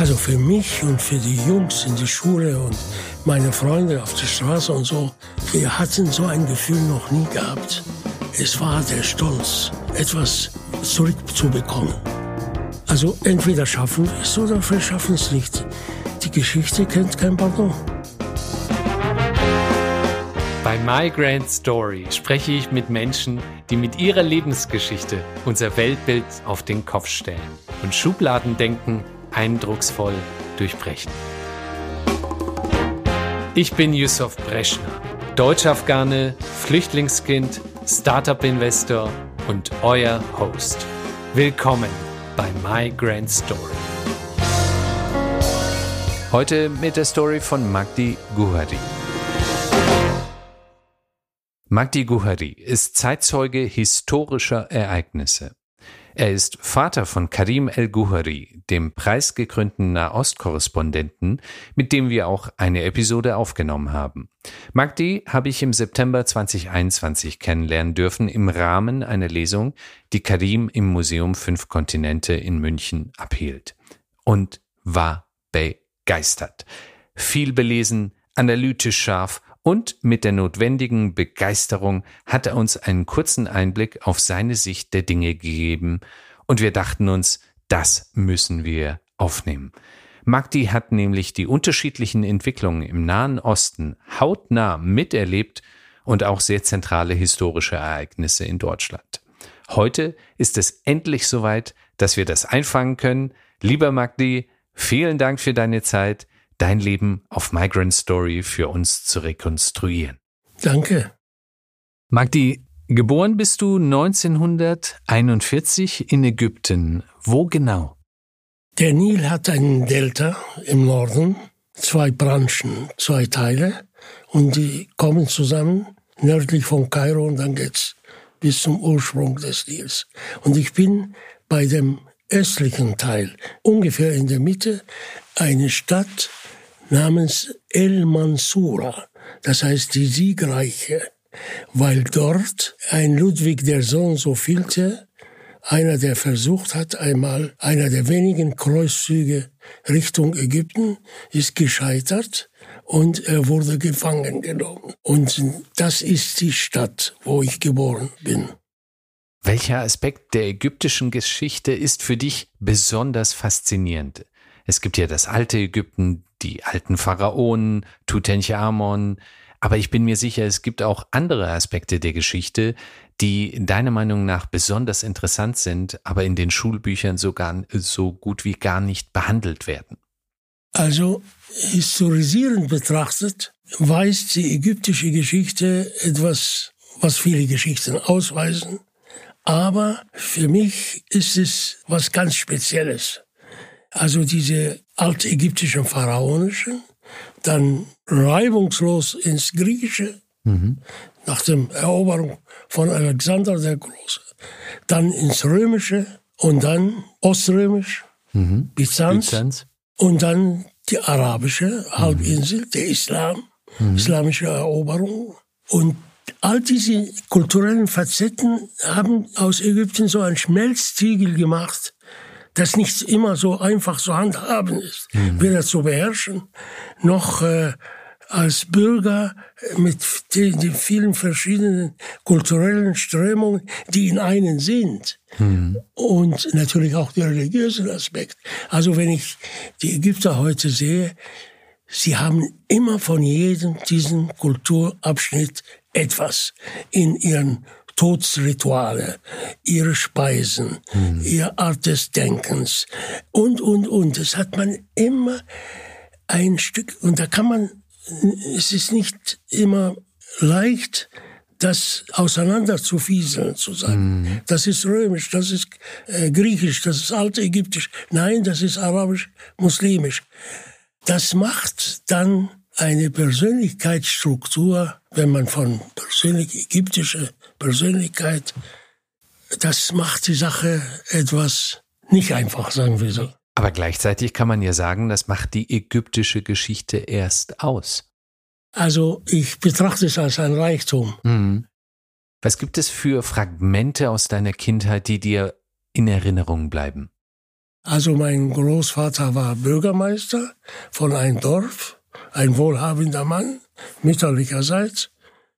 Also für mich und für die Jungs in der Schule und meine Freunde auf der Straße und so, wir hatten so ein Gefühl noch nie gehabt. Es war der Stolz, etwas zurückzubekommen. Also entweder schaffen wir es oder wir schaffen es nicht. Die Geschichte kennt kein Pardon. Bei My Grand Story spreche ich mit Menschen, die mit ihrer Lebensgeschichte unser Weltbild auf den Kopf stellen und Schubladendenken eindrucksvoll durchbrechen. Ich bin Yusuf Breschner, Deutsch-Afghane, Flüchtlingskind, Startup-Investor und euer Host. Willkommen bei My Grand Story. Heute mit der Story von Magdi Guhari. Magdi Guhari ist Zeitzeuge historischer Ereignisse. Er ist Vater von Karim El-Guhari, dem preisgekrönten Nahostkorrespondenten, mit dem wir auch eine Episode aufgenommen haben. Magdi habe ich im September 2021 kennenlernen dürfen im Rahmen einer Lesung, die Karim im Museum Fünf Kontinente in München abhielt. Und war begeistert. Viel belesen, analytisch scharf und mit der notwendigen Begeisterung hat er uns einen kurzen Einblick auf seine Sicht der Dinge gegeben und wir dachten uns, das müssen wir aufnehmen. Magdi hat nämlich die unterschiedlichen Entwicklungen im Nahen Osten hautnah miterlebt und auch sehr zentrale historische Ereignisse in Deutschland. Heute ist es endlich soweit, dass wir das einfangen können. Lieber Magdi, vielen Dank für deine Zeit dein Leben auf Migrant Story für uns zu rekonstruieren. Danke. Magdi, geboren bist du 1941 in Ägypten. Wo genau? Der Nil hat einen Delta im Norden, zwei Branchen, zwei Teile und die kommen zusammen nördlich von Kairo und dann geht's bis zum Ursprung des Nils. Und ich bin bei dem östlichen Teil, ungefähr in der Mitte, eine Stadt namens El Mansura, das heißt die Siegreiche, weil dort ein Ludwig der Sohn so vielte, einer, der versucht hat, einmal einer der wenigen Kreuzzüge Richtung Ägypten, ist gescheitert und er wurde gefangen genommen. Und das ist die Stadt, wo ich geboren bin. Welcher Aspekt der ägyptischen Geschichte ist für dich besonders faszinierend? Es gibt ja das alte Ägypten, die alten Pharaonen, Tutanchamun, aber ich bin mir sicher, es gibt auch andere Aspekte der Geschichte, die deiner Meinung nach besonders interessant sind, aber in den Schulbüchern sogar so gut wie gar nicht behandelt werden. Also historisierend betrachtet weist die ägyptische Geschichte etwas, was viele Geschichten ausweisen, aber für mich ist es was ganz Spezielles. Also diese altägyptischen pharaonischen, dann reibungslos ins Griechische, mhm. nach der Eroberung von Alexander der Große, dann ins Römische und dann Oströmisch, mhm. Byzanz, Byzanz, und dann die arabische Halbinsel, mhm. der Islam, mhm. islamische Eroberung. Und all diese kulturellen Facetten haben aus Ägypten so ein Schmelztiegel gemacht, das nicht immer so einfach zu handhaben ist, mhm. weder zu beherrschen, noch äh, als Bürger mit den, den, vielen verschiedenen kulturellen Strömungen, die in einen sind. Mhm. Und natürlich auch der religiöse Aspekt. Also wenn ich die Ägypter heute sehe, sie haben immer von jedem diesen Kulturabschnitt etwas in ihren Todsrituale, ihre Speisen, mhm. ihre Art des Denkens und, und, und. Das hat man immer ein Stück, und da kann man, es ist nicht immer leicht, das auseinander zu fieseln, zu sagen. Mhm. Das ist römisch, das ist äh, griechisch, das ist altägyptisch. Nein, das ist arabisch, muslimisch. Das macht dann eine Persönlichkeitsstruktur, wenn man von persönlich ägyptischer Persönlichkeit, das macht die Sache etwas nicht einfach, sagen wir so. Aber gleichzeitig kann man ja sagen, das macht die ägyptische Geschichte erst aus. Also ich betrachte es als ein Reichtum. Mhm. Was gibt es für Fragmente aus deiner Kindheit, die dir in Erinnerung bleiben? Also mein Großvater war Bürgermeister von einem Dorf, ein wohlhabender Mann, mütterlicherseits.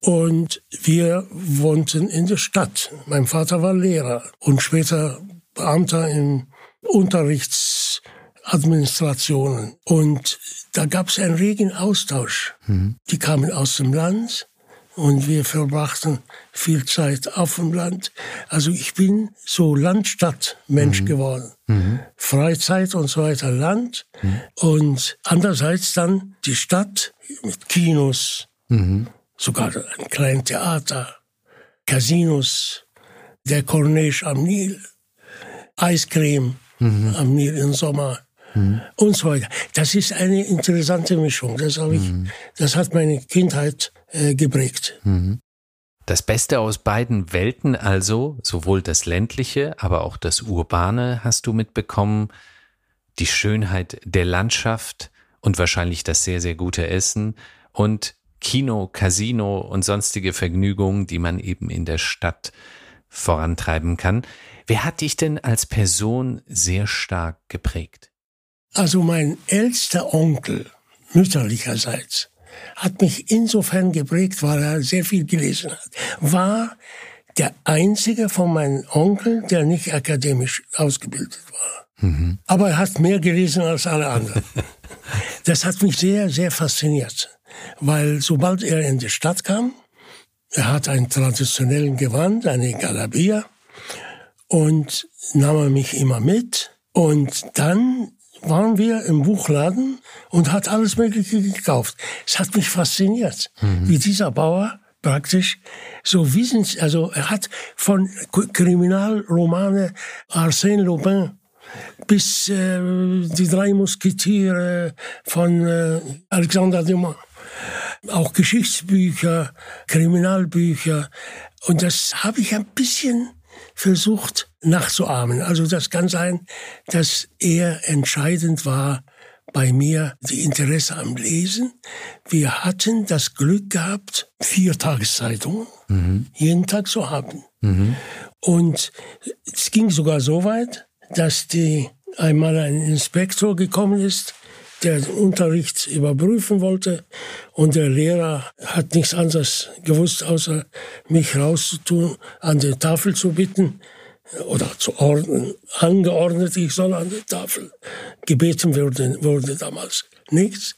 Und wir wohnten in der Stadt. Mein Vater war Lehrer und später Beamter in Unterrichtsadministrationen. Und da gab es einen regen Austausch. Mhm. Die kamen aus dem Land und wir verbrachten viel Zeit auf dem Land. Also ich bin so Land-Stadt-Mensch mhm. geworden. Mhm. Freizeit und so weiter, Land. Mhm. Und andererseits dann die Stadt mit Kinos, mhm sogar ein kleines Theater, Casinos, der Corniche am Nil, Eiscreme mhm. am Nil im Sommer mhm. und so weiter. Das ist eine interessante Mischung. Das, ich, mhm. das hat meine Kindheit äh, geprägt. Mhm. Das Beste aus beiden Welten also, sowohl das ländliche, aber auch das urbane hast du mitbekommen, die Schönheit der Landschaft und wahrscheinlich das sehr, sehr gute Essen und Kino, Casino und sonstige Vergnügungen, die man eben in der Stadt vorantreiben kann. Wer hat dich denn als Person sehr stark geprägt? Also mein ältester Onkel, mütterlicherseits, hat mich insofern geprägt, weil er sehr viel gelesen hat. War der einzige von meinen Onkeln, der nicht akademisch ausgebildet war. Mhm. Aber er hat mehr gelesen als alle anderen. das hat mich sehr, sehr fasziniert weil sobald er in die Stadt kam, er hat einen traditionellen Gewand, eine Galabia, und nahm er mich immer mit. Und dann waren wir im Buchladen und hat alles Mögliche gekauft. Es hat mich fasziniert, mhm. wie dieser Bauer praktisch so wissen, also er hat von Kriminalromane Arsène Lupin bis äh, die drei Musketiere von äh, Alexander Dumas auch Geschichtsbücher, Kriminalbücher. Und das habe ich ein bisschen versucht nachzuahmen. Also das kann sein, dass er entscheidend war bei mir die Interesse am Lesen. Wir hatten das Glück gehabt, vier Tageszeitungen mhm. jeden Tag zu haben. Mhm. Und es ging sogar so weit, dass die einmal ein Inspektor gekommen ist der Unterricht überprüfen wollte und der Lehrer hat nichts anderes gewusst, außer mich rauszutun, an der Tafel zu bitten oder zu ordnen, angeordnet, ich soll an der Tafel. Gebeten wurde, wurde damals nichts.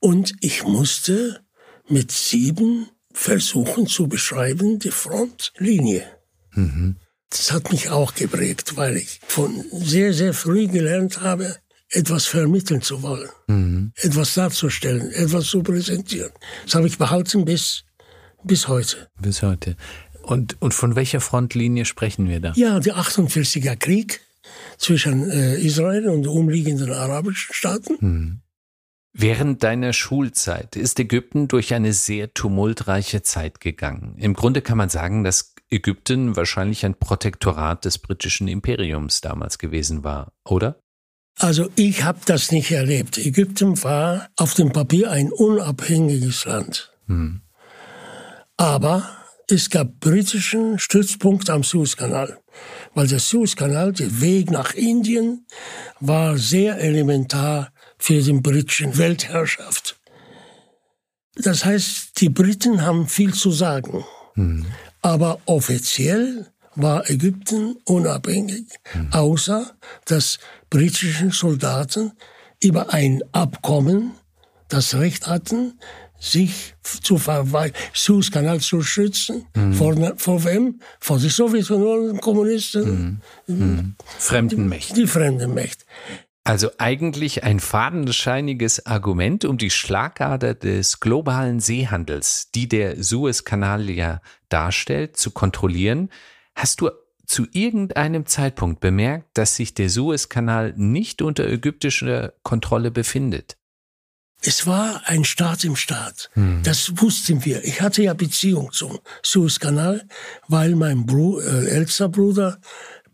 Und ich musste mit sieben versuchen zu beschreiben die Frontlinie. Mhm. Das hat mich auch geprägt, weil ich von sehr, sehr früh gelernt habe, etwas vermitteln zu wollen, mhm. etwas darzustellen, etwas zu präsentieren. Das habe ich behalten bis, bis heute. Bis heute. Und, und von welcher Frontlinie sprechen wir da? Ja, der 48er Krieg zwischen äh, Israel und umliegenden arabischen Staaten. Mhm. Während deiner Schulzeit ist Ägypten durch eine sehr tumultreiche Zeit gegangen. Im Grunde kann man sagen, dass Ägypten wahrscheinlich ein Protektorat des britischen Imperiums damals gewesen war, oder? Also ich habe das nicht erlebt. Ägypten war auf dem Papier ein unabhängiges Land. Hm. Aber es gab britischen Stützpunkt am Suezkanal, weil der Suezkanal, der Weg nach Indien, war sehr elementar für die britische Weltherrschaft. Das heißt, die Briten haben viel zu sagen. Hm. Aber offiziell war Ägypten unabhängig, außer dass britischen Soldaten über ein Abkommen das Recht hatten, sich zu Suezkanal zu schützen. Mhm. Vor, vor wem? Vor den Sowjetunion, Kommunisten. Mhm. Mhm. Fremden Mächten. Die, die fremden Mächte. Also eigentlich ein fadenscheiniges Argument, um die Schlagader des globalen Seehandels, die der Suezkanal ja darstellt, zu kontrollieren. Hast du zu irgendeinem Zeitpunkt bemerkt, dass sich der Suezkanal nicht unter ägyptischer Kontrolle befindet? Es war ein Staat im Staat. Hm. Das wussten wir. Ich hatte ja Beziehung zum Suezkanal, weil mein Bru äh, ältester Bruder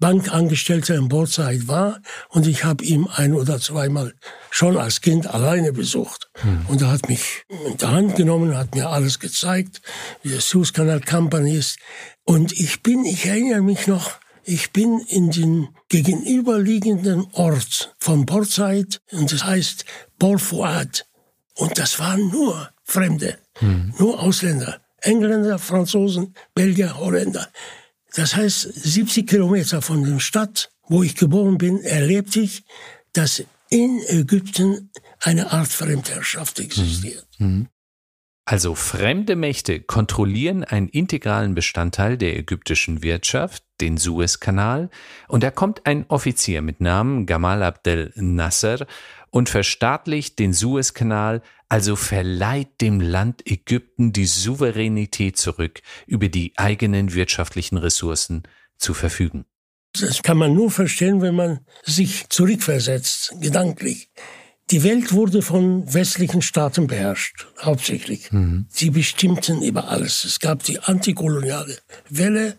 Bankangestellter in Bordzeit war und ich habe ihn ein oder zweimal schon als Kind alleine besucht. Hm. Und er hat mich in der Hand genommen, hat mir alles gezeigt, wie der Suezkanal Company ist. Und ich bin, ich erinnere mich noch, Ich bin in den gegenüberliegenden Ort von Said und das heißt Port Fouad. Und das waren nur Fremde, mhm. nur Ausländer. Engländer, Franzosen, Belgier, Holländer. Das heißt, 70 Kilometer von der Stadt, wo ich geboren bin, erlebte ich, dass in Ägypten eine Art Fremdherrschaft existiert. Mhm. mhm. Also fremde Mächte kontrollieren einen integralen Bestandteil der ägyptischen Wirtschaft, den Suezkanal, und da kommt ein Offizier mit Namen Gamal Abdel Nasser und verstaatlicht den Suezkanal, also verleiht dem Land Ägypten die Souveränität zurück, über die eigenen wirtschaftlichen Ressourcen zu verfügen. Das kann man nur verstehen, wenn man sich zurückversetzt, gedanklich. Die Welt wurde von westlichen Staaten beherrscht, hauptsächlich. Mhm. Sie bestimmten über alles. Es gab die antikoloniale Welle.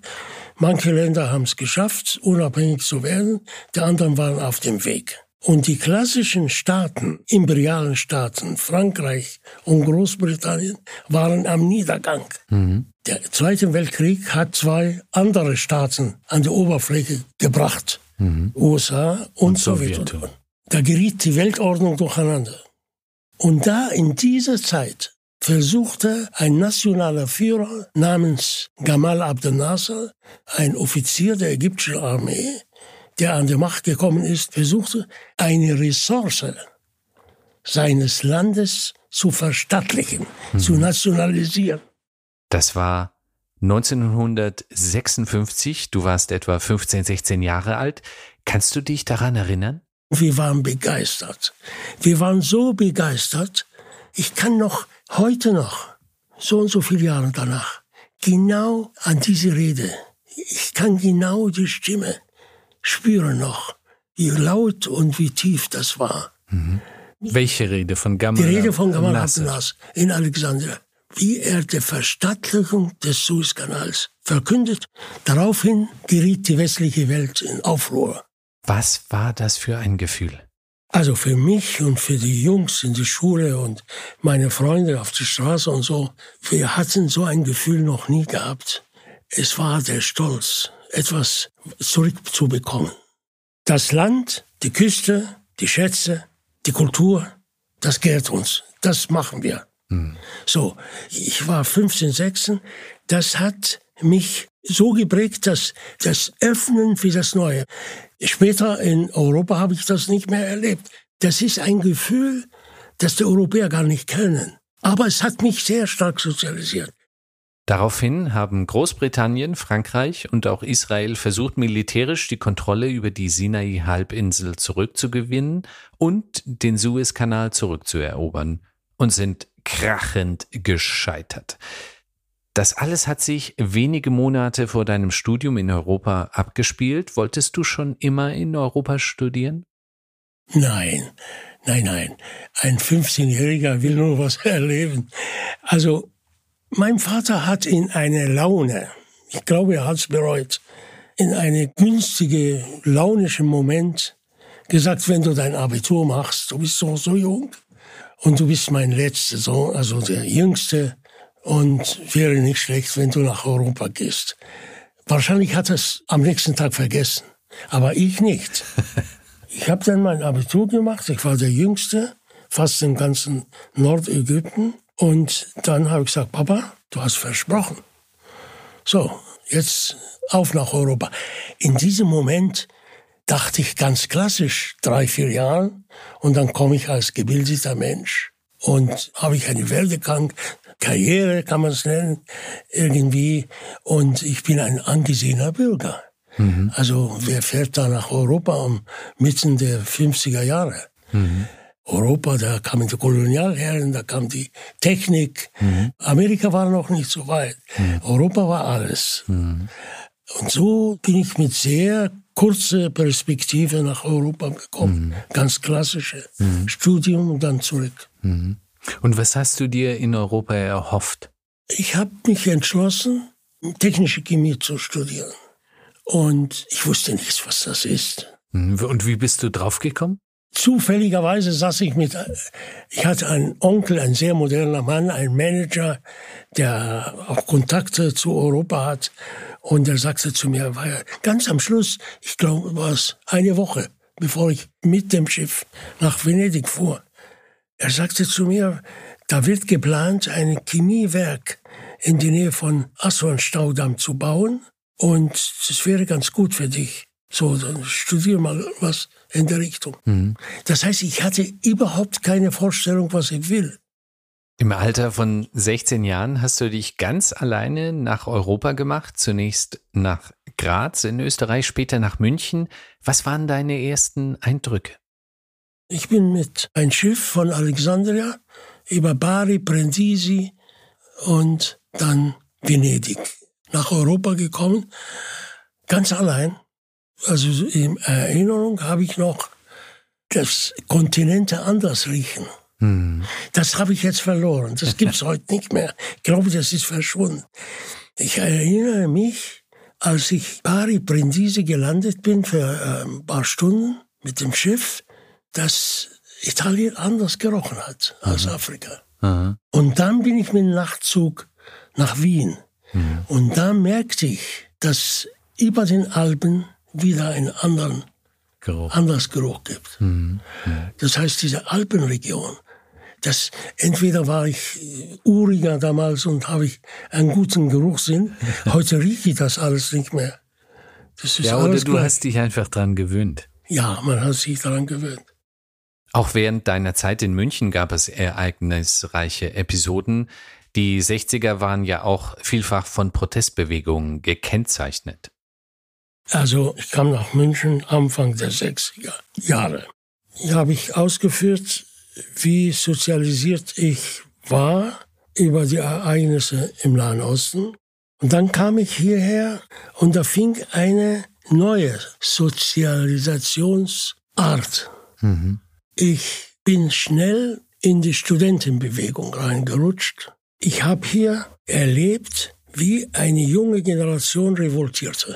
Manche Länder haben es geschafft, unabhängig zu werden. Die anderen waren auf dem Weg. Und die klassischen Staaten, imperialen Staaten, Frankreich und Großbritannien, waren am Niedergang. Mhm. Der Zweite Weltkrieg hat zwei andere Staaten an die Oberfläche gebracht. Mhm. USA und, und Sowjetunion. Da geriet die Weltordnung durcheinander. Und da in dieser Zeit versuchte ein nationaler Führer namens Gamal Abdel Nasser, ein Offizier der ägyptischen Armee, der an die Macht gekommen ist, versuchte, eine Ressource seines Landes zu verstaatlichen, mhm. zu nationalisieren. Das war 1956, du warst etwa 15, 16 Jahre alt. Kannst du dich daran erinnern? Wir waren begeistert. Wir waren so begeistert. Ich kann noch heute noch, so und so viele Jahre danach, genau an diese Rede, ich kann genau die Stimme spüren noch, wie laut und wie tief das war. Mhm. Welche Rede von Gamal? Die Rede von Gamal Abdenas in Alexandria. Wie er die Verstaatlichung des Suezkanals verkündet. Daraufhin geriet die westliche Welt in Aufruhr. Was war das für ein Gefühl? Also für mich und für die Jungs in der Schule und meine Freunde auf der Straße und so, wir hatten so ein Gefühl noch nie gehabt. Es war der Stolz, etwas zurückzubekommen. Das Land, die Küste, die Schätze, die Kultur, das gehört uns. Das machen wir. Hm. So, ich war 15, 16. Das hat mich so geprägt, dass das Öffnen für das Neue. Später in Europa habe ich das nicht mehr erlebt. Das ist ein Gefühl, das die Europäer gar nicht kennen. Aber es hat mich sehr stark sozialisiert. Daraufhin haben Großbritannien, Frankreich und auch Israel versucht, militärisch die Kontrolle über die Sinai-Halbinsel zurückzugewinnen und den Suezkanal zurückzuerobern und sind krachend gescheitert. Das alles hat sich wenige Monate vor deinem Studium in Europa abgespielt. Wolltest du schon immer in Europa studieren? Nein, nein, nein. Ein 15-Jähriger will nur was erleben. Also, mein Vater hat in eine Laune, ich glaube, er hat es bereut, in eine günstige, launische Moment gesagt, wenn du dein Abitur machst, du bist so, so jung und du bist mein letzter Sohn, also der jüngste, und wäre nicht schlecht, wenn du nach Europa gehst. Wahrscheinlich hat er es am nächsten Tag vergessen, aber ich nicht. Ich habe dann mein Abitur gemacht, ich war der Jüngste, fast im ganzen Nordägypten. Und dann habe ich gesagt, Papa, du hast versprochen. So, jetzt auf nach Europa. In diesem Moment dachte ich ganz klassisch, drei, vier Jahren, und dann komme ich als gebildeter Mensch und habe ich einen Werdegang, Karriere kann man es nennen, irgendwie. Und ich bin ein angesehener Bürger. Mhm. Also wer fährt da nach Europa um mitten der 50er Jahre? Mhm. Europa, da kamen die Kolonialherren, da kam die Technik. Mhm. Amerika war noch nicht so weit. Mhm. Europa war alles. Mhm. Und so bin ich mit sehr kurzer Perspektive nach Europa gekommen. Mhm. Ganz klassische mhm. Studium und dann zurück. Mhm. Und was hast du dir in Europa erhofft? Ich habe mich entschlossen, technische Chemie zu studieren. Und ich wusste nichts, was das ist. Und wie bist du draufgekommen? Zufälligerweise saß ich mit, ich hatte einen Onkel, ein sehr moderner Mann, ein Manager, der auch Kontakte zu Europa hat. Und er sagte zu mir, ganz am Schluss, ich glaube, war es eine Woche, bevor ich mit dem Schiff nach Venedig fuhr. Er sagte zu mir, da wird geplant, ein Chemiewerk in die Nähe von Aswan-Staudamm zu bauen. Und das wäre ganz gut für dich. So, dann studier mal was in der Richtung. Mhm. Das heißt, ich hatte überhaupt keine Vorstellung, was ich will. Im Alter von 16 Jahren hast du dich ganz alleine nach Europa gemacht, zunächst nach Graz in Österreich, später nach München. Was waren deine ersten Eindrücke? Ich bin mit ein Schiff von Alexandria über Bari, Brindisi und dann Venedig nach Europa gekommen, ganz allein. Also in Erinnerung habe ich noch, dass Kontinente anders riechen. Hm. Das habe ich jetzt verloren. Das gibt es heute nicht mehr. Ich glaube, das ist verschwunden. Ich erinnere mich, als ich Bari Brindisi gelandet bin für ein paar Stunden mit dem Schiff, dass Italien anders gerochen hat als mhm. Afrika. Mhm. Und dann bin ich mit dem Nachtzug nach Wien. Mhm. Und da merkte ich, dass über den Alpen wieder einen anderen Geruch. anders Geruch gibt. Mhm. Das heißt, diese Alpenregion, das entweder war ich uriger damals und habe ich einen guten Geruchssinn. Heute rieche ich das alles nicht mehr. Das ist ja, oder du gleich. hast dich einfach dran gewöhnt. Ja, man hat sich daran gewöhnt. Auch während deiner Zeit in München gab es ereignisreiche Episoden. Die 60er waren ja auch vielfach von Protestbewegungen gekennzeichnet. Also ich kam nach München Anfang der 60er Jahre. Hier habe ich ausgeführt, wie sozialisiert ich war über die Ereignisse im Nahen Osten. Und dann kam ich hierher und da fing eine neue Sozialisationsart. Mhm. Ich bin schnell in die Studentenbewegung reingerutscht. Ich habe hier erlebt, wie eine junge Generation revoltierte.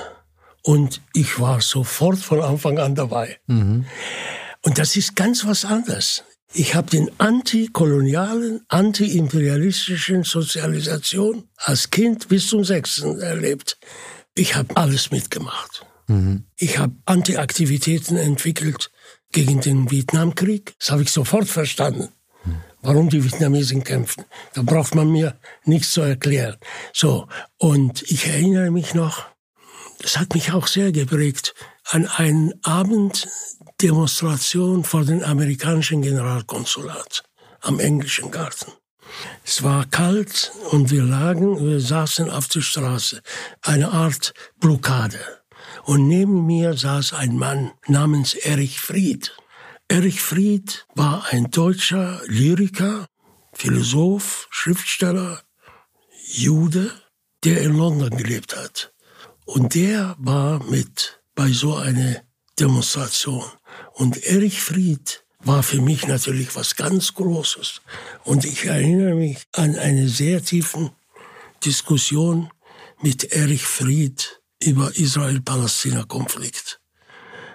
Und ich war sofort von Anfang an dabei. Mhm. Und das ist ganz was anderes. Ich habe den antikolonialen, antiimperialistischen Sozialisation als Kind bis zum Sechsten erlebt. Ich habe alles mitgemacht. Mhm. Ich habe Antiaktivitäten entwickelt gegen den Vietnamkrieg. Das habe ich sofort verstanden. Mhm. Warum die Vietnamesen kämpfen. Da braucht man mir nichts zu erklären. So. Und ich erinnere mich noch, das hat mich auch sehr geprägt, an einen Abend Demonstration vor dem amerikanischen Generalkonsulat am englischen Garten. Es war kalt und wir lagen, wir saßen auf der Straße, eine Art Blockade. Und neben mir saß ein Mann namens Erich Fried. Erich Fried war ein deutscher Lyriker, Philosoph, Schriftsteller, Jude, der in London gelebt hat. Und der war mit bei so einer Demonstration. Und Erich Fried war für mich natürlich was ganz Großes. Und ich erinnere mich an eine sehr tiefen Diskussion mit Erich Fried über Israel-Palästina-Konflikt.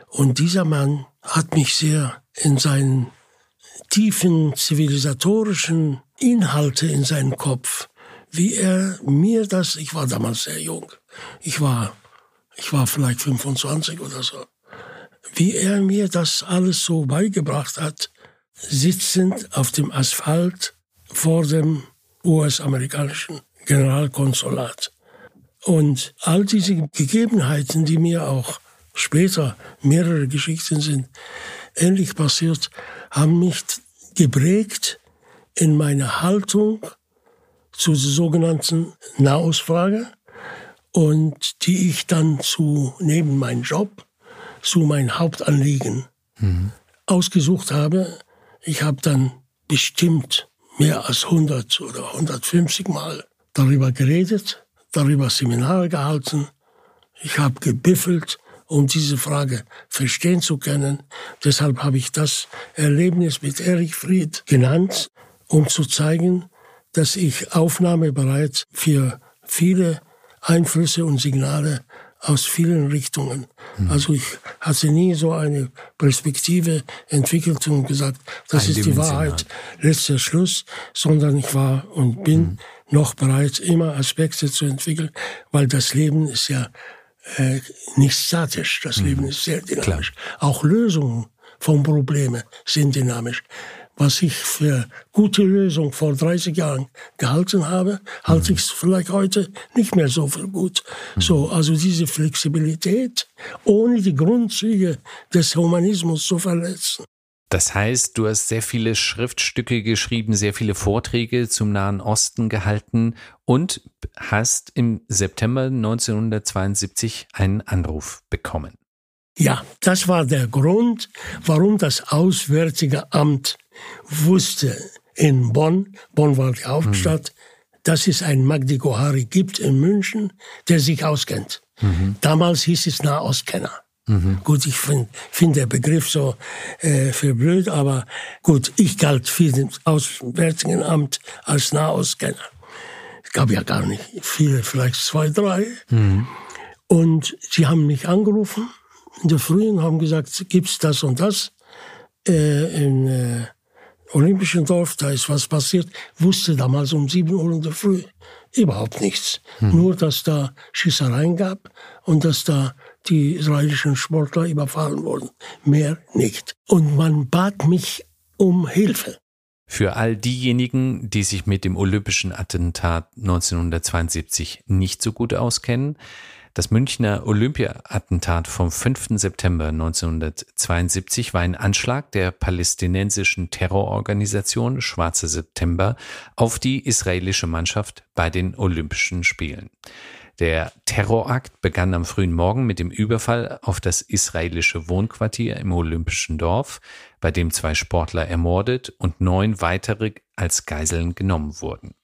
Und dieser Mann hat mich sehr in seinen tiefen zivilisatorischen Inhalte in seinen Kopf, wie er mir das, ich war damals sehr jung, ich war, ich war vielleicht 25 oder so, wie er mir das alles so beigebracht hat, sitzend auf dem Asphalt vor dem US-amerikanischen Generalkonsulat. Und all diese Gegebenheiten, die mir auch später mehrere Geschichten sind, ähnlich passiert, haben mich geprägt in meiner Haltung zu der sogenannten Nahostfrage und die ich dann zu, neben meinem Job, zu mein Hauptanliegen mhm. ausgesucht habe. Ich habe dann bestimmt mehr als 100 oder 150 Mal darüber geredet, darüber Seminare gehalten. Ich habe gebiffelt, um diese Frage verstehen zu können. Deshalb habe ich das Erlebnis mit Erich Fried genannt, um zu zeigen, dass ich aufnahmebereit für viele Einflüsse und Signale aus vielen Richtungen. Mhm. Also ich hatte nie so eine Perspektive entwickelt und gesagt, das ist die Wahrheit, letzter Schluss, sondern ich war und bin mhm. noch bereit, immer Aspekte zu entwickeln, weil das Leben ist ja äh, nicht statisch, das mhm. Leben ist sehr dynamisch. Klar. Auch Lösungen von Problemen sind dynamisch was ich für gute Lösung vor 30 Jahren gehalten habe, halte ich es vielleicht heute nicht mehr so für gut. So, also diese Flexibilität, ohne die Grundzüge des Humanismus zu verletzen. Das heißt, du hast sehr viele Schriftstücke geschrieben, sehr viele Vorträge zum Nahen Osten gehalten und hast im September 1972 einen Anruf bekommen. Ja, das war der Grund, warum das Auswärtige Amt wusste in Bonn, Bonn war die Hauptstadt, mhm. dass es einen Magdi Gohari gibt in München, der sich auskennt. Mhm. Damals hieß es Nahostkenner. Mhm. Gut, ich finde find der Begriff so äh, für blöd, aber gut, ich galt für das Auswärtigen Amt als Nahostkenner. Es gab ja gar nicht viele, vielleicht zwei, drei. Mhm. Und sie haben mich angerufen in der Früh und haben gesagt, gibt's das und das äh, in äh, Olympischen Dorf, da ist was passiert, wusste damals um 7 Uhr in der Früh überhaupt nichts. Hm. Nur, dass da Schießereien gab und dass da die israelischen Sportler überfallen wurden. Mehr nicht. Und man bat mich um Hilfe. Für all diejenigen, die sich mit dem olympischen Attentat 1972 nicht so gut auskennen, das Münchner Olympia-Attentat vom 5. September 1972 war ein Anschlag der palästinensischen Terrororganisation Schwarze September auf die israelische Mannschaft bei den Olympischen Spielen. Der Terrorakt begann am frühen Morgen mit dem Überfall auf das israelische Wohnquartier im Olympischen Dorf, bei dem zwei Sportler ermordet und neun weitere als Geiseln genommen wurden.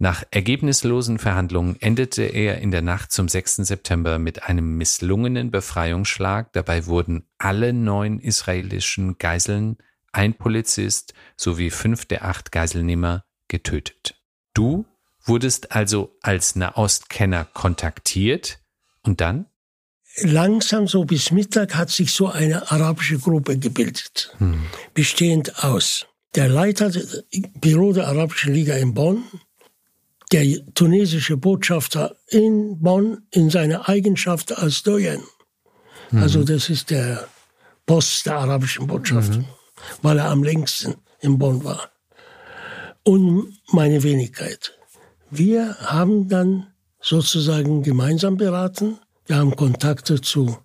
Nach ergebnislosen Verhandlungen endete er in der Nacht zum 6. September mit einem misslungenen Befreiungsschlag. Dabei wurden alle neun israelischen Geiseln, ein Polizist sowie fünf der acht Geiselnehmer getötet. Du wurdest also als Nahostkenner kontaktiert und dann? Langsam so bis Mittag hat sich so eine arabische Gruppe gebildet, hm. bestehend aus der Leiter des Büro der Arabischen Liga in Bonn, der tunesische Botschafter in Bonn in seiner Eigenschaft als Doyen. Mhm. Also das ist der Boss der arabischen Botschaft, mhm. weil er am längsten in Bonn war. Und meine Wenigkeit. Wir haben dann sozusagen gemeinsam beraten. Wir haben Kontakte zu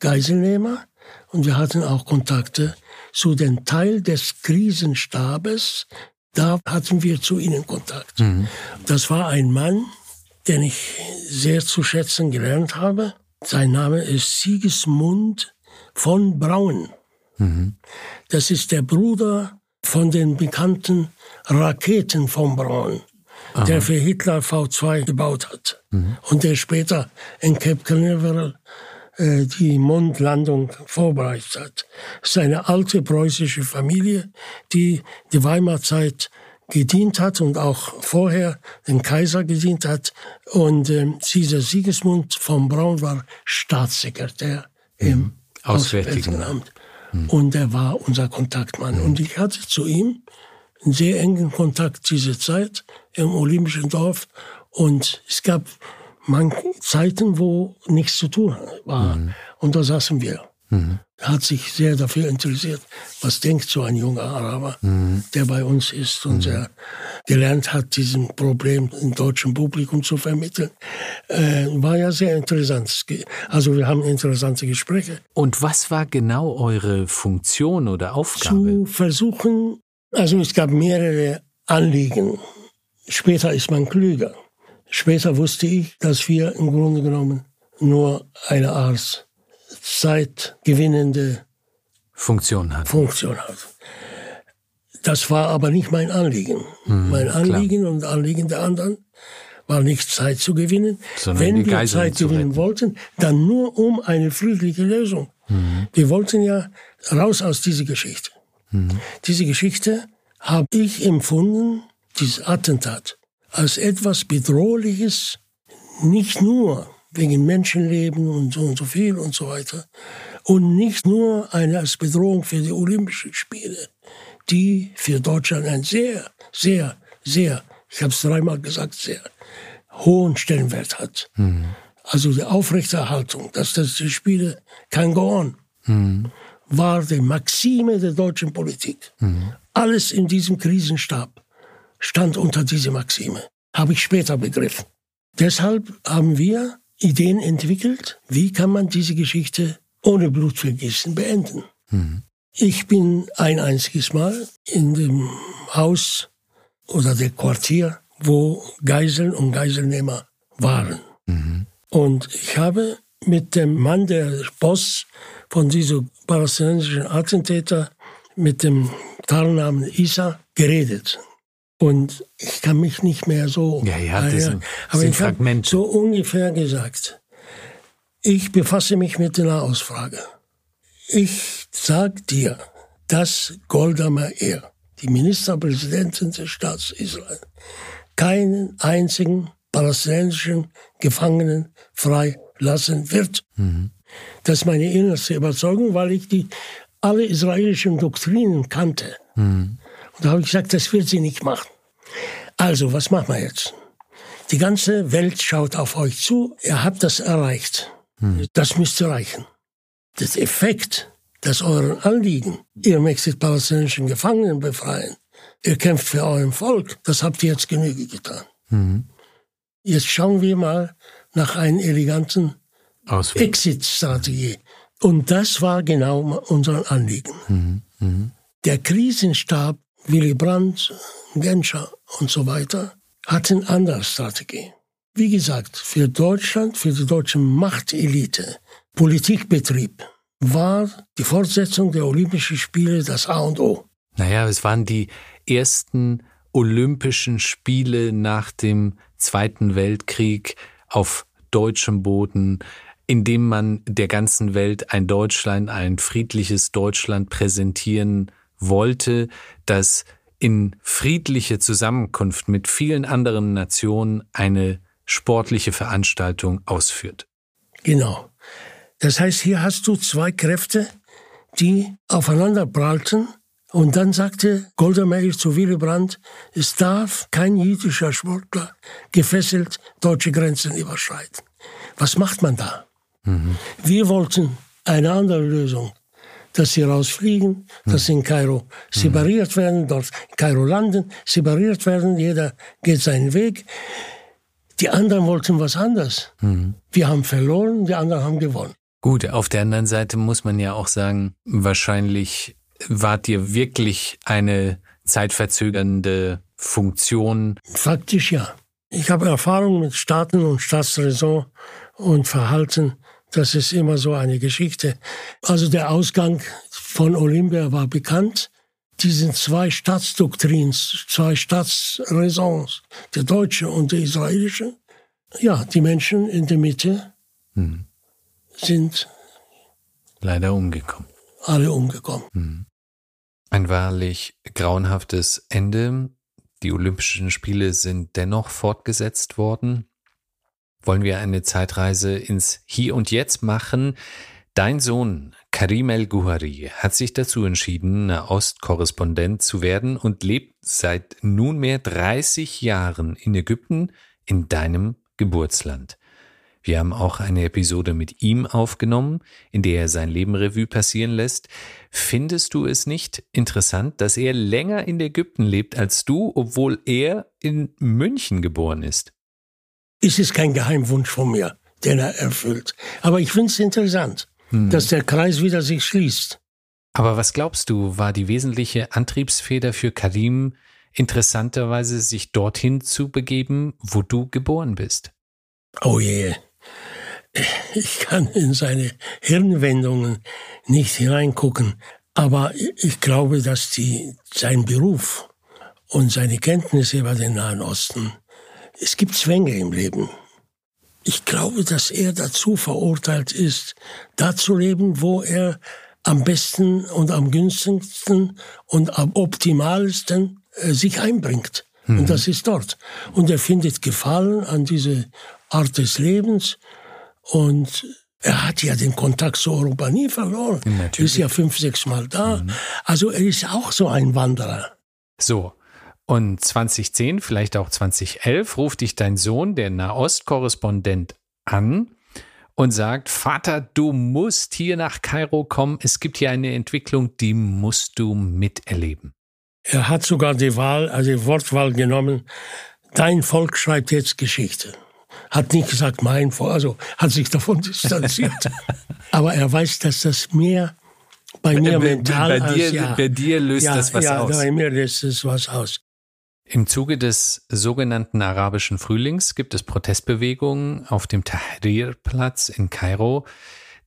Geiselnehmer und wir hatten auch Kontakte zu dem Teil des Krisenstabes, da hatten wir zu ihnen Kontakt. Mhm. Das war ein Mann, den ich sehr zu schätzen gelernt habe. Sein Name ist Sigismund von Braun. Mhm. Das ist der Bruder von den bekannten Raketen von Braun, Aha. der für Hitler V2 gebaut hat mhm. und der später in Cape Canaveral die Mondlandung vorbereitet hat. Es ist eine alte preußische Familie, die die Weimarzeit gedient hat und auch vorher den Kaiser gedient hat. Und ähm, dieser Siegesmund von Braun war Staatssekretär mhm. im Auswärtigen Amt. Mhm. Und er war unser Kontaktmann. Mhm. Und ich hatte zu ihm einen sehr engen Kontakt diese Zeit im Olympischen Dorf. Und es gab man, Zeiten, wo nichts zu tun war. Mhm. Und da saßen wir. Mhm. Er hat sich sehr dafür interessiert, was denkt so ein junger Araber, mhm. der bei uns ist und der gelernt hat, diesen Problem im deutschen Publikum zu vermitteln. Äh, war ja sehr interessant. Also wir haben interessante Gespräche. Und was war genau eure Funktion oder Aufgabe? Zu versuchen, also es gab mehrere Anliegen. Später ist man klüger. Später wusste ich, dass wir im Grunde genommen nur eine Art zeitgewinnende Funktion hat. Funktion hat. Das war aber nicht mein Anliegen. Mhm, mein Anliegen klar. und Anliegen der anderen war nicht Zeit zu gewinnen. Sondern Wenn wir Zeit gewinnen wollten, dann nur um eine friedliche Lösung. Mhm. Wir wollten ja raus aus dieser Geschichte. Mhm. Diese Geschichte habe ich empfunden, dieses Attentat, als etwas Bedrohliches, nicht nur wegen Menschenleben und so und so viel und so weiter. Und nicht nur eine als Bedrohung für die Olympischen Spiele, die für Deutschland ein sehr, sehr, sehr, ich habe es dreimal gesagt, sehr hohen Stellenwert hat. Mhm. Also die Aufrechterhaltung, dass das die Spiele kein go on, mhm. war die Maxime der deutschen Politik. Mhm. Alles in diesem Krisenstab stand unter diese Maxime. Habe ich später begriffen. Deshalb haben wir Ideen entwickelt, wie kann man diese Geschichte ohne Blutvergießen beenden. Mhm. Ich bin ein einziges Mal in dem Haus oder dem Quartier, wo Geiseln und Geiselnehmer waren. Mhm. Und ich habe mit dem Mann, der Boss von diesem palästinensischen Attentäter, mit dem Tarnnamen Isa, geredet. Und ich kann mich nicht mehr so. Ja, ja, das sind, aber ich habe so ungefähr gesagt. Ich befasse mich mit der Nahostfrage. Ich sag dir, dass Golda Meir, die Ministerpräsidentin des Staats Israel, keinen einzigen palästinensischen Gefangenen freilassen wird. Mhm. Das ist meine innerste Überzeugung, weil ich die alle israelischen Doktrinen kannte. Mhm. Und da habe ich gesagt, das wird sie nicht machen. Also, was machen wir jetzt? Die ganze Welt schaut auf euch zu, ihr habt das erreicht. Hm. Das müsste reichen. Das Effekt, das euren Anliegen, ihr möchtet palästinensischen Gefangenen befreien, ihr kämpft für euer Volk, das habt ihr jetzt Genüge getan. Hm. Jetzt schauen wir mal nach einer eleganten Exit-Strategie. Und das war genau unser Anliegen. Mhm. Mhm. Der Krisenstab Willy Brandt, Genscher und so weiter hatten andere Strategie. Wie gesagt, für Deutschland, für die deutsche Machtelite, Politikbetrieb war die Fortsetzung der Olympischen Spiele das A und O. Naja, es waren die ersten Olympischen Spiele nach dem Zweiten Weltkrieg auf deutschem Boden, in dem man der ganzen Welt ein Deutschland, ein friedliches Deutschland präsentieren wollte, das in friedliche Zusammenkunft mit vielen anderen Nationen eine sportliche Veranstaltung ausführt. Genau. Das heißt, hier hast du zwei Kräfte, die aufeinander prallten. Und dann sagte Golda Meir zu Willy Brandt, es darf kein jüdischer Sportler gefesselt deutsche Grenzen überschreiten. Was macht man da? Mhm. Wir wollten eine andere Lösung dass sie rausfliegen, dass sie in Kairo separiert werden, dort in Kairo landen, separiert werden, jeder geht seinen Weg. Die anderen wollten was anderes. Mhm. Wir haben verloren, die anderen haben gewonnen. Gut, auf der anderen Seite muss man ja auch sagen, wahrscheinlich wart ihr wirklich eine zeitverzögernde Funktion. Faktisch ja. Ich habe Erfahrung mit Staaten und Staatsräson und Verhalten das ist immer so eine Geschichte. Also der Ausgang von Olympia war bekannt. Diesen zwei Staatsdoktrinen, zwei Staatsräsons, der deutsche und der israelische, ja, die Menschen in der Mitte hm. sind leider umgekommen. Alle umgekommen. Hm. Ein wahrlich grauenhaftes Ende. Die Olympischen Spiele sind dennoch fortgesetzt worden wollen wir eine Zeitreise ins Hier und Jetzt machen. Dein Sohn Karim El-Guhari hat sich dazu entschieden, Ostkorrespondent zu werden und lebt seit nunmehr 30 Jahren in Ägypten, in deinem Geburtsland. Wir haben auch eine Episode mit ihm aufgenommen, in der er sein Leben Revue passieren lässt. Findest du es nicht interessant, dass er länger in Ägypten lebt als du, obwohl er in München geboren ist? Ist es kein Geheimwunsch von mir, den er erfüllt. Aber ich finde es interessant, hm. dass der Kreis wieder sich schließt. Aber was glaubst du, war die wesentliche Antriebsfeder für Karim interessanterweise, sich dorthin zu begeben, wo du geboren bist? Oh je. Ich kann in seine Hirnwendungen nicht hineingucken, aber ich glaube, dass die, sein Beruf und seine Kenntnisse über den Nahen Osten es gibt Zwänge im Leben. Ich glaube, dass er dazu verurteilt ist, da zu leben, wo er am besten und am günstigsten und am optimalsten äh, sich einbringt. Mhm. Und das ist dort. Und er findet Gefallen an diese Art des Lebens. Und er hat ja den Kontakt zu Europa nie verloren. Natürlich. Er ist ja fünf, sechs Mal da. Mhm. Also er ist auch so ein Wanderer. So. Und 2010, vielleicht auch 2011, ruft dich dein Sohn, der Nahost-Korrespondent, an und sagt, Vater, du musst hier nach Kairo kommen. Es gibt hier eine Entwicklung, die musst du miterleben. Er hat sogar die Wahl, also die Wortwahl genommen. Dein Volk schreibt jetzt Geschichte. Hat nicht gesagt mein Volk, also hat sich davon distanziert. Aber er weiß, dass das mehr bei mir mental bei dir, als, ja, bei dir löst ja, das was ja, aus. Bei mir löst es was aus. Im Zuge des sogenannten arabischen Frühlings gibt es Protestbewegungen auf dem Tahrir-Platz in Kairo.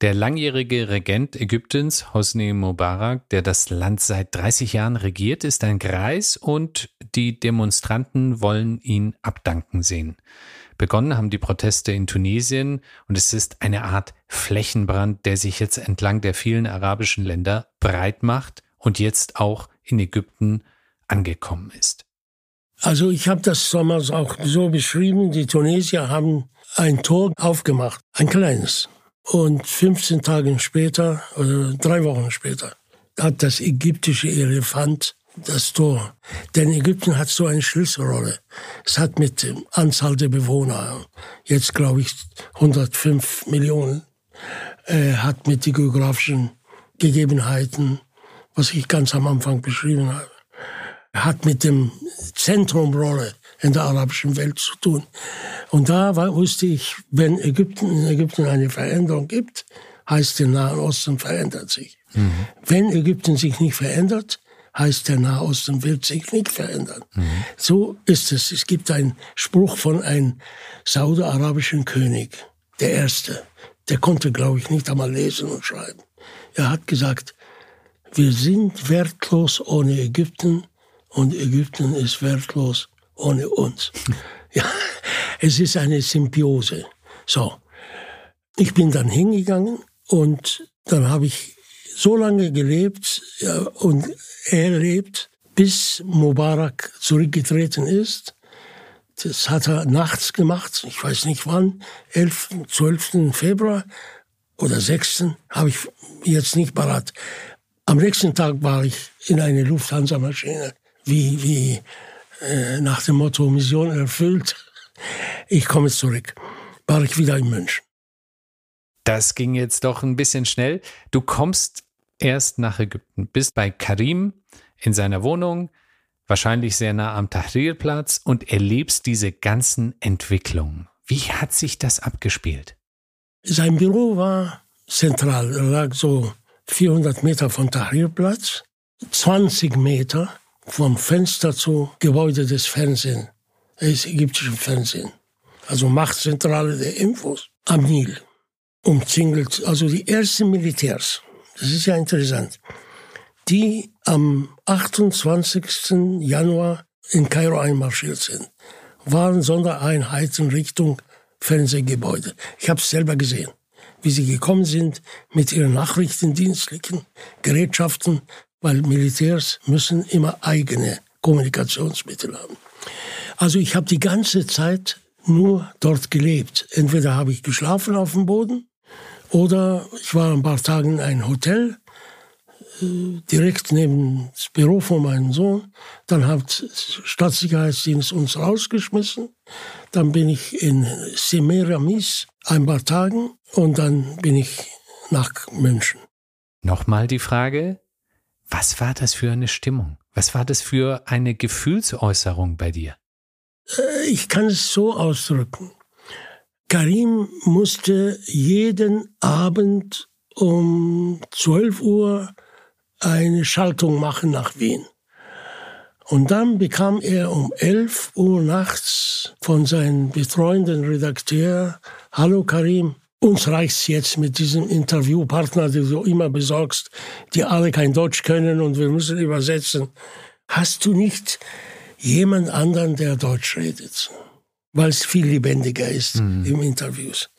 Der langjährige Regent Ägyptens, Hosni Mubarak, der das Land seit 30 Jahren regiert, ist ein Greis und die Demonstranten wollen ihn abdanken sehen. Begonnen haben die Proteste in Tunesien und es ist eine Art Flächenbrand, der sich jetzt entlang der vielen arabischen Länder breit macht und jetzt auch in Ägypten angekommen ist. Also ich habe das damals auch so beschrieben, die Tunesier haben ein Tor aufgemacht, ein kleines. Und 15 Tage später, oder drei Wochen später, hat das ägyptische Elefant das Tor. Denn Ägypten hat so eine Schlüsselrolle. Es hat mit der Anzahl der Bewohner, jetzt glaube ich 105 Millionen, äh, hat mit den geografischen Gegebenheiten, was ich ganz am Anfang beschrieben habe, hat mit dem Zentrumrolle in der arabischen Welt zu tun. Und da war, wusste ich, wenn Ägypten, in Ägypten eine Veränderung gibt, heißt der Nahe Osten verändert sich. Mhm. Wenn Ägypten sich nicht verändert, heißt der Nahe Osten wird sich nicht verändern. Mhm. So ist es. Es gibt einen Spruch von einem saudi-arabischen König, der erste. Der konnte, glaube ich, nicht einmal lesen und schreiben. Er hat gesagt, wir sind wertlos ohne Ägypten und Ägypten ist wertlos ohne uns. Ja, es ist eine Symbiose. So. Ich bin dann hingegangen und dann habe ich so lange gelebt ja, und er lebt, bis Mubarak zurückgetreten ist. Das hat er nachts gemacht, ich weiß nicht wann, 11., 12. Februar oder 6. habe ich jetzt nicht parat. Am nächsten Tag war ich in eine Lufthansa-Maschine wie, wie äh, nach dem Motto Mission erfüllt. Ich komme zurück. War ich wieder in München. Das ging jetzt doch ein bisschen schnell. Du kommst erst nach Ägypten, bist bei Karim in seiner Wohnung, wahrscheinlich sehr nah am Tahrirplatz und erlebst diese ganzen Entwicklungen. Wie hat sich das abgespielt? Sein Büro war zentral, er lag so 400 Meter vom Tahrirplatz, 20 Meter vom Fenster zu Gebäude des Fernsehens, des ägyptischen Fernsehen. Also Machtzentrale der Infos am Nil. Umzingelt, also die ersten Militärs. Das ist ja interessant. Die am 28. Januar in Kairo einmarschiert sind, waren Sondereinheiten Richtung Fernsehgebäude. Ich habe es selber gesehen, wie sie gekommen sind mit ihren nachrichtendienstlichen Gerätschaften, weil Militärs müssen immer eigene Kommunikationsmittel haben. Also ich habe die ganze Zeit nur dort gelebt. Entweder habe ich geschlafen auf dem Boden oder ich war ein paar Tage in einem Hotel äh, direkt neben das Büro von meinem Sohn. Dann hat Stadtsicherheitsdienst uns rausgeschmissen. Dann bin ich in Semiramis ein paar Tagen und dann bin ich nach München. Nochmal die Frage, was war das für eine Stimmung? Was war das für eine Gefühlsäußerung bei dir? Äh, ich kann es so ausdrücken. Karim musste jeden Abend um 12 Uhr eine Schaltung machen nach Wien. Und dann bekam er um 11 Uhr nachts von seinem betreuenden Redakteur, Hallo Karim, uns reicht's jetzt mit diesem Interviewpartner, den du immer besorgst, die alle kein Deutsch können und wir müssen übersetzen. Hast du nicht jemand anderen, der Deutsch redet? Weil es viel lebendiger ist mhm. im Interviews.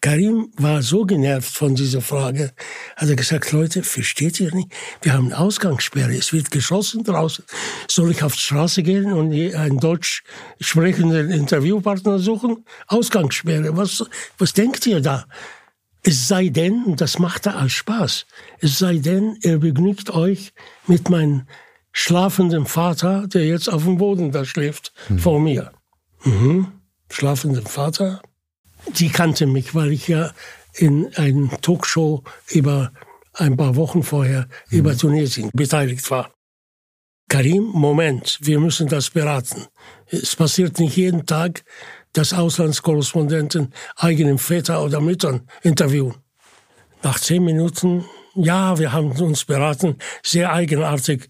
Karim war so genervt von dieser Frage, hat er gesagt, Leute, versteht ihr nicht? Wir haben eine Ausgangssperre, es wird geschossen draußen. Soll ich auf die Straße gehen und einen deutsch sprechenden Interviewpartner suchen? Ausgangssperre, was, was denkt ihr da? Es sei denn, und das macht er als Spaß, es sei denn, er begnügt euch mit meinem schlafenden Vater, der jetzt auf dem Boden da schläft, mhm. vor mir. Mhm. Schlafenden Vater. Die kannte mich, weil ich ja in einer Talkshow über ein paar Wochen vorher mhm. über Tunesien beteiligt war. Karim, Moment, wir müssen das beraten. Es passiert nicht jeden Tag, dass Auslandskorrespondenten eigenen Väter oder Müttern interviewen. Nach zehn Minuten, ja, wir haben uns beraten, sehr eigenartig,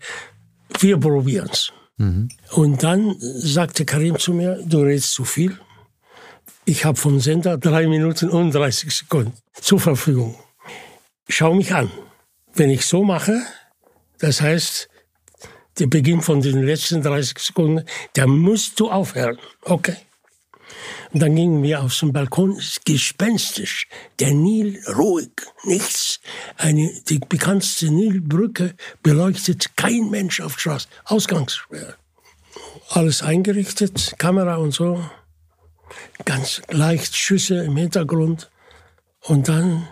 wir probieren's. Mhm. Und dann sagte Karim zu mir, du redest zu viel. Ich habe vom Sender drei Minuten und 30 Sekunden zur Verfügung. Schau mich an. Wenn ich so mache, das heißt, der Beginn von den letzten 30 Sekunden, da musst du aufhören. Okay. Und dann gingen wir auf den Balkon, gespenstisch, der Nil ruhig, nichts. Eine, die bekannteste Nilbrücke beleuchtet kein Mensch auf der Straße, Ausgangssperre. Alles eingerichtet, Kamera und so, ganz leicht Schüsse im Hintergrund. Und dann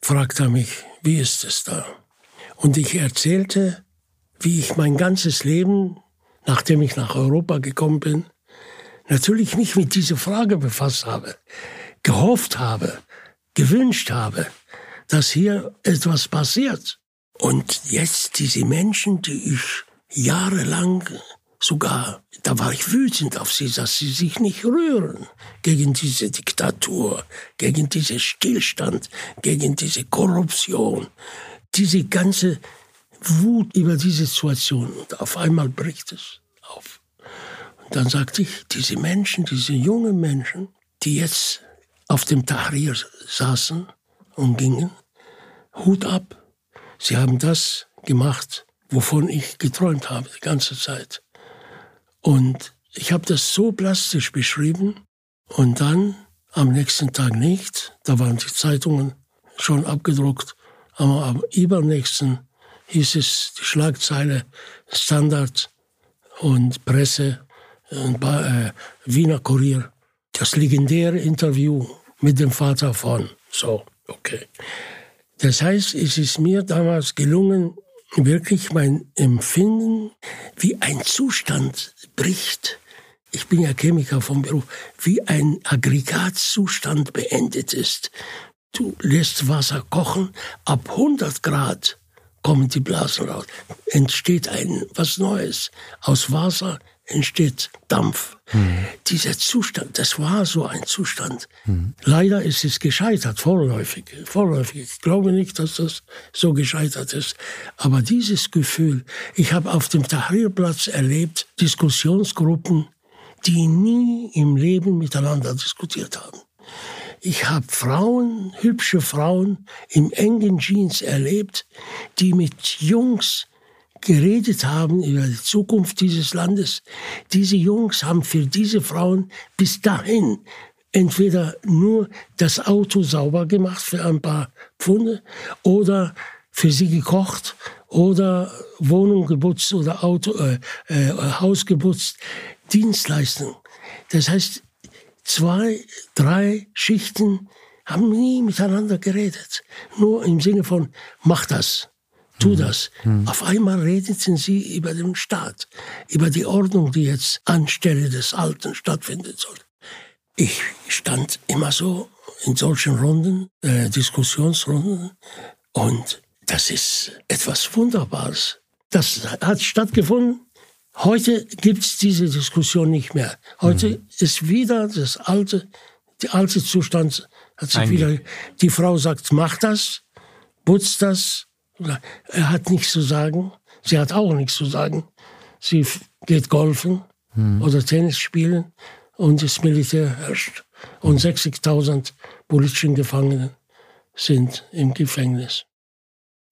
fragte er mich, wie ist es da? Und ich erzählte, wie ich mein ganzes Leben, nachdem ich nach Europa gekommen bin, natürlich mich mit dieser Frage befasst habe, gehofft habe, gewünscht habe, dass hier etwas passiert. Und jetzt diese Menschen, die ich jahrelang sogar, da war ich wütend auf sie, dass sie sich nicht rühren gegen diese Diktatur, gegen diesen Stillstand, gegen diese Korruption, diese ganze Wut über diese Situation. Und auf einmal bricht es auf. Und dann sagte ich, diese Menschen, diese jungen Menschen, die jetzt auf dem Tahrir saßen und gingen, Hut ab. Sie haben das gemacht, wovon ich geträumt habe die ganze Zeit. Und ich habe das so plastisch beschrieben und dann am nächsten Tag nicht, da waren die Zeitungen schon abgedruckt, aber am übernächsten hieß es die Schlagzeile Standard und Presse und äh, Wiener Kurier. Das legendäre Interview mit dem Vater von. So, okay. Das heißt, es ist mir damals gelungen, wirklich mein Empfinden, wie ein Zustand bricht. Ich bin ja Chemiker vom Beruf, wie ein Aggregatzustand beendet ist. Du lässt Wasser kochen, ab 100 Grad kommen die Blasen raus. Entsteht ein was Neues. Aus Wasser entsteht Dampf. Mhm. Dieser Zustand, das war so ein Zustand. Mhm. Leider ist es gescheitert, vorläufig. Vorläufig. Ich glaube nicht, dass das so gescheitert ist. Aber dieses Gefühl, ich habe auf dem Tahrirplatz erlebt, Diskussionsgruppen, die nie im Leben miteinander diskutiert haben. Ich habe Frauen, hübsche Frauen im engen Jeans erlebt, die mit Jungs geredet haben über die Zukunft dieses Landes. Diese Jungs haben für diese Frauen bis dahin entweder nur das Auto sauber gemacht für ein paar Pfunde oder für sie gekocht oder Wohnung geputzt oder Auto, äh, äh, Haus geputzt, Dienstleistung. Das heißt, zwei, drei Schichten haben nie miteinander geredet. Nur im Sinne von, mach das, tu das. Mhm. Auf einmal redeten sie über den Staat, über die Ordnung, die jetzt anstelle des Alten stattfinden soll. Ich stand immer so in solchen Runden, äh, Diskussionsrunden, und das ist etwas Wunderbares. Das hat stattgefunden Heute gibt es diese Diskussion nicht mehr. Heute mhm. ist wieder das alte, der alte Zustand hat sich Einge wieder. Die Frau sagt, mach das, putz das. Er hat nichts zu sagen. Sie hat auch nichts zu sagen. Sie geht golfen mhm. oder Tennis spielen und das Militär herrscht. Und 60.000 politischen Gefangene sind im Gefängnis.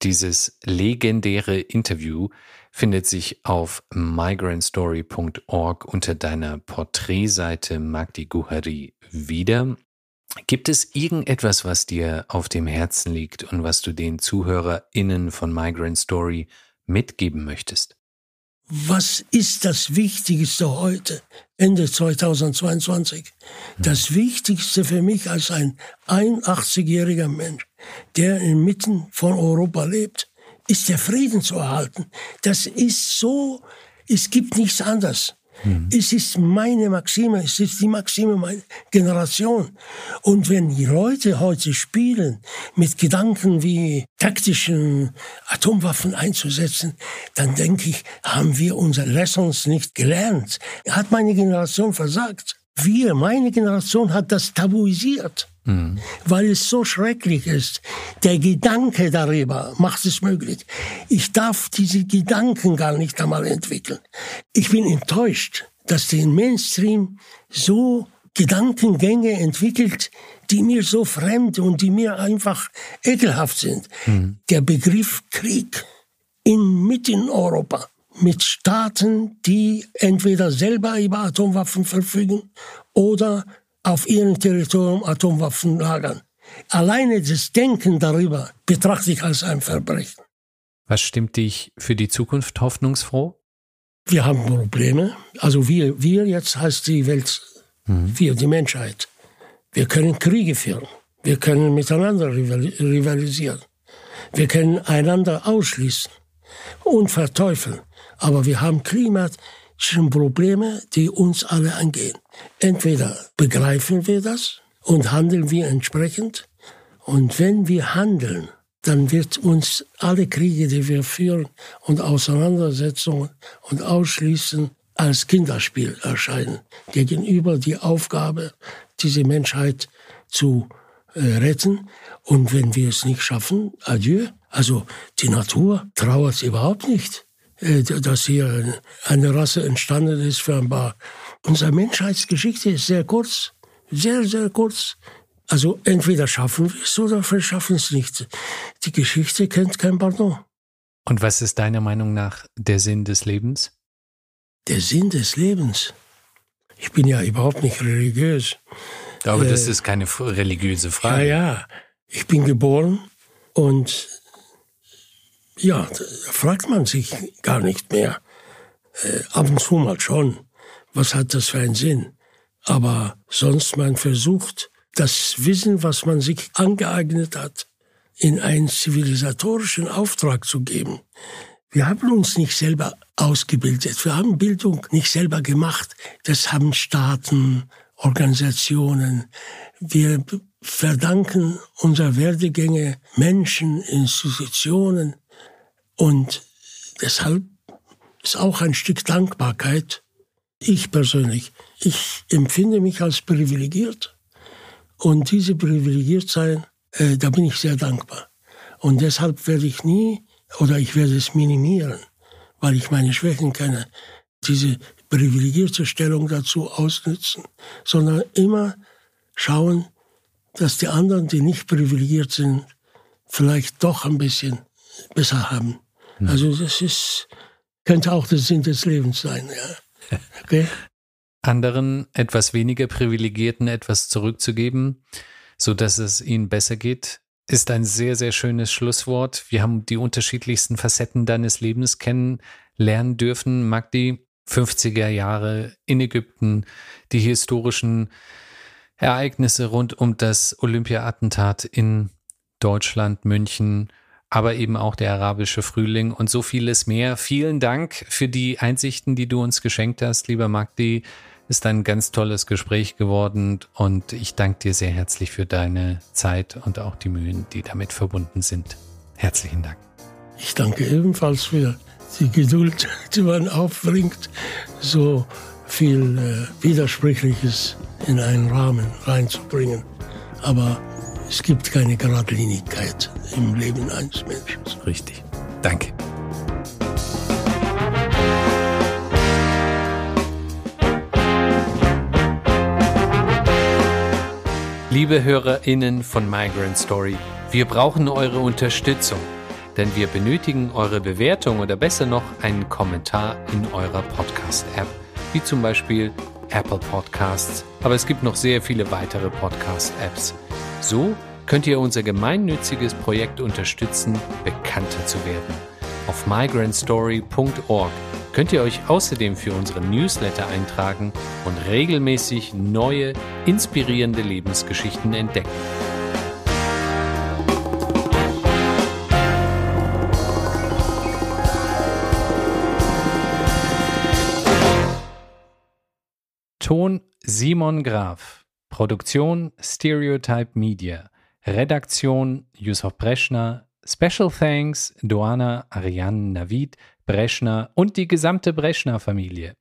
Dieses legendäre Interview findet sich auf migrantstory.org unter deiner Porträtseite Magdi Guhari wieder. Gibt es irgendetwas, was dir auf dem Herzen liegt und was du den ZuhörerInnen von Migrant Story mitgeben möchtest? Was ist das Wichtigste heute, Ende 2022? Das Wichtigste für mich als ein 81-jähriger Mensch, der inmitten von Europa lebt, ist der Frieden zu erhalten. Das ist so, es gibt nichts anderes. Mhm. Es ist meine Maxime, es ist die Maxime meiner Generation. Und wenn die Leute heute spielen mit Gedanken wie taktischen Atomwaffen einzusetzen, dann denke ich, haben wir unsere Lessons nicht gelernt. Hat meine Generation versagt. Wir, meine Generation hat das tabuisiert. Mhm. Weil es so schrecklich ist. Der Gedanke darüber macht es möglich. Ich darf diese Gedanken gar nicht einmal entwickeln. Ich bin enttäuscht, dass der Mainstream so Gedankengänge entwickelt, die mir so fremd und die mir einfach ekelhaft sind. Mhm. Der Begriff Krieg in Mitteleuropa mit Staaten, die entweder selber über Atomwaffen verfügen oder auf ihrem Territorium Atomwaffen lagern. Alleine das Denken darüber betrachte ich als ein Verbrechen. Was stimmt dich für die Zukunft hoffnungsfroh? Wir haben Probleme. Also wir, wir jetzt heißt die Welt, mhm. wir, die Menschheit. Wir können Kriege führen. Wir können miteinander rivalisieren. Wir können einander ausschließen und verteufeln. Aber wir haben klimatische Probleme, die uns alle angehen. Entweder begreifen wir das und handeln wir entsprechend. Und wenn wir handeln, dann wird uns alle Kriege, die wir führen und Auseinandersetzungen und Ausschließen als Kinderspiel erscheinen. Gegenüber die Aufgabe, diese Menschheit zu äh, retten. Und wenn wir es nicht schaffen, adieu. Also die Natur trauert überhaupt nicht, äh, dass hier eine Rasse entstanden ist für ein paar. Unsere Menschheitsgeschichte ist sehr kurz, sehr, sehr kurz. Also entweder schaffen wir es oder wir schaffen es nicht. Die Geschichte kennt kein Pardon. Und was ist deiner Meinung nach der Sinn des Lebens? Der Sinn des Lebens? Ich bin ja überhaupt nicht religiös. Aber äh, das ist keine religiöse Frage. Ja, ja. Ich bin geboren und ja, da fragt man sich gar nicht mehr. Äh, ab und zu mal schon. Was hat das für einen Sinn? Aber sonst man versucht, das Wissen, was man sich angeeignet hat, in einen zivilisatorischen Auftrag zu geben. Wir haben uns nicht selber ausgebildet. Wir haben Bildung nicht selber gemacht. Das haben Staaten, Organisationen. Wir verdanken unsere Werdegänge Menschen, Institutionen. Und deshalb ist auch ein Stück Dankbarkeit. Ich persönlich, ich empfinde mich als privilegiert und diese privilegiert sein, äh, da bin ich sehr dankbar. Und deshalb werde ich nie oder ich werde es minimieren, weil ich meine Schwächen kenne, diese privilegierte Stellung dazu ausnützen, sondern immer schauen, dass die anderen, die nicht privilegiert sind, vielleicht doch ein bisschen besser haben. Hm. Also das ist, könnte auch der Sinn des Lebens sein. Ja. Okay? anderen, etwas weniger privilegierten etwas zurückzugeben, so dass es ihnen besser geht, ist ein sehr, sehr schönes Schlusswort. Wir haben die unterschiedlichsten Facetten deines Lebens kennenlernen dürfen. Magdi, 50er Jahre in Ägypten, die historischen Ereignisse rund um das Olympia-Attentat in Deutschland, München, aber eben auch der arabische Frühling und so vieles mehr. Vielen Dank für die Einsichten, die du uns geschenkt hast, lieber Magdi. Ist ein ganz tolles Gespräch geworden und ich danke dir sehr herzlich für deine Zeit und auch die Mühen, die damit verbunden sind. Herzlichen Dank. Ich danke ebenfalls für die Geduld, die man aufbringt, so viel äh, Widersprüchliches in einen Rahmen reinzubringen. Aber es gibt keine Geradlinigkeit im Leben eines Menschen. Richtig. Danke. Liebe HörerInnen von Migrant Story, wir brauchen eure Unterstützung, denn wir benötigen eure Bewertung oder besser noch einen Kommentar in eurer Podcast-App, wie zum Beispiel Apple Podcasts, aber es gibt noch sehr viele weitere Podcast-Apps. So könnt ihr unser gemeinnütziges Projekt unterstützen, bekannter zu werden. Auf migrantstory.org könnt ihr euch außerdem für unseren Newsletter eintragen und regelmäßig neue, inspirierende Lebensgeschichten entdecken. Ton Simon Graf. Produktion Stereotype Media. Redaktion Yusuf Breschner. Special Thanks Doana Ariane Navid Breschner und die gesamte Breschner Familie.